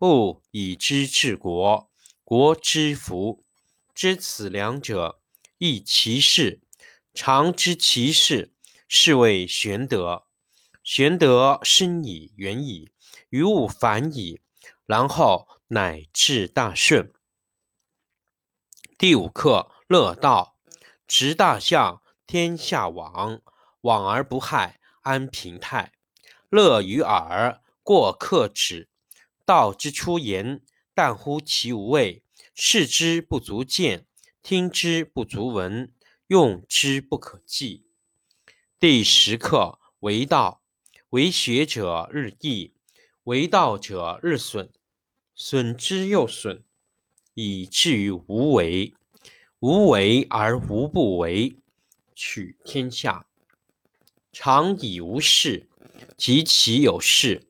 不以知治国，国之福。知此两者，亦其事。常知其事，是谓玄德。玄德深矣，远矣，于物反矣，然后乃至大顺。第五课：乐道。执大象，天下往，往而不害，安平泰。乐于耳，过客止。道之出言，但乎其无味；视之不足见，听之不足闻，用之不可计。第十课：为道，为学者日益，为道者日损，损之又损，以至于无为。无为而无不为，取天下常以无事，及其有事。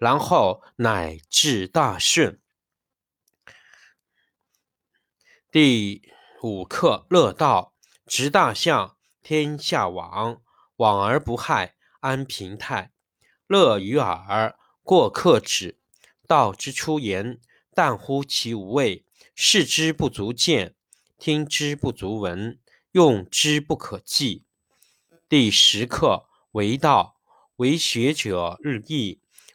然后乃至大顺。第五课：乐道。执大象，天下往，往而不害，安平泰。乐于耳，过客止。道之出言，淡乎其无味；视之不足见，听之不足闻，用之不可计。第十课：为道，为学者日益。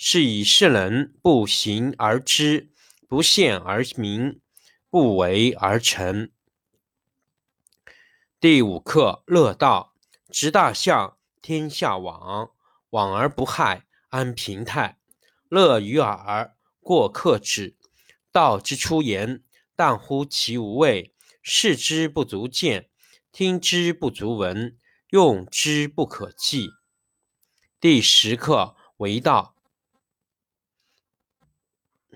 是以圣人不行而知，不见而明，不为而成。第五课：乐道。执大象，天下往，往而不害，安平泰。乐于耳，过客止。道之出言，淡乎其无味；视之不足见，听之不足闻，用之不可计。第十课：为道。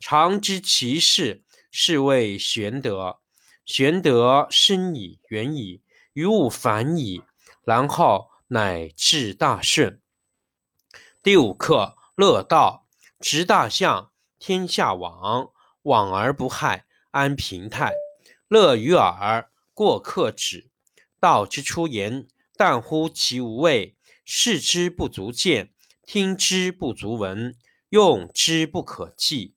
常知其事，是谓玄德。玄德深矣，远矣，于物反矣，然后乃至大顺。第五课：乐道，执大象，天下往，往而不害，安平泰。乐于耳，过客止。道之出言，淡乎其无味；视之不足见，听之不足闻，用之不可弃。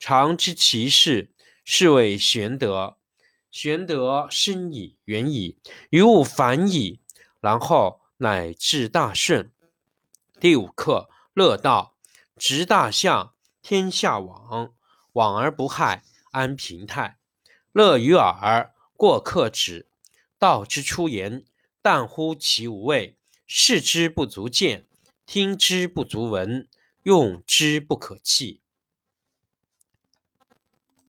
常知其事，是谓玄德。玄德深矣，远矣，于物反矣，然后乃至大顺。第五课：乐道，执大象，天下往，往而不害，安平泰。乐于耳，过客止。道之出言，淡乎其无味；视之不足见，听之不足闻，用之不可弃。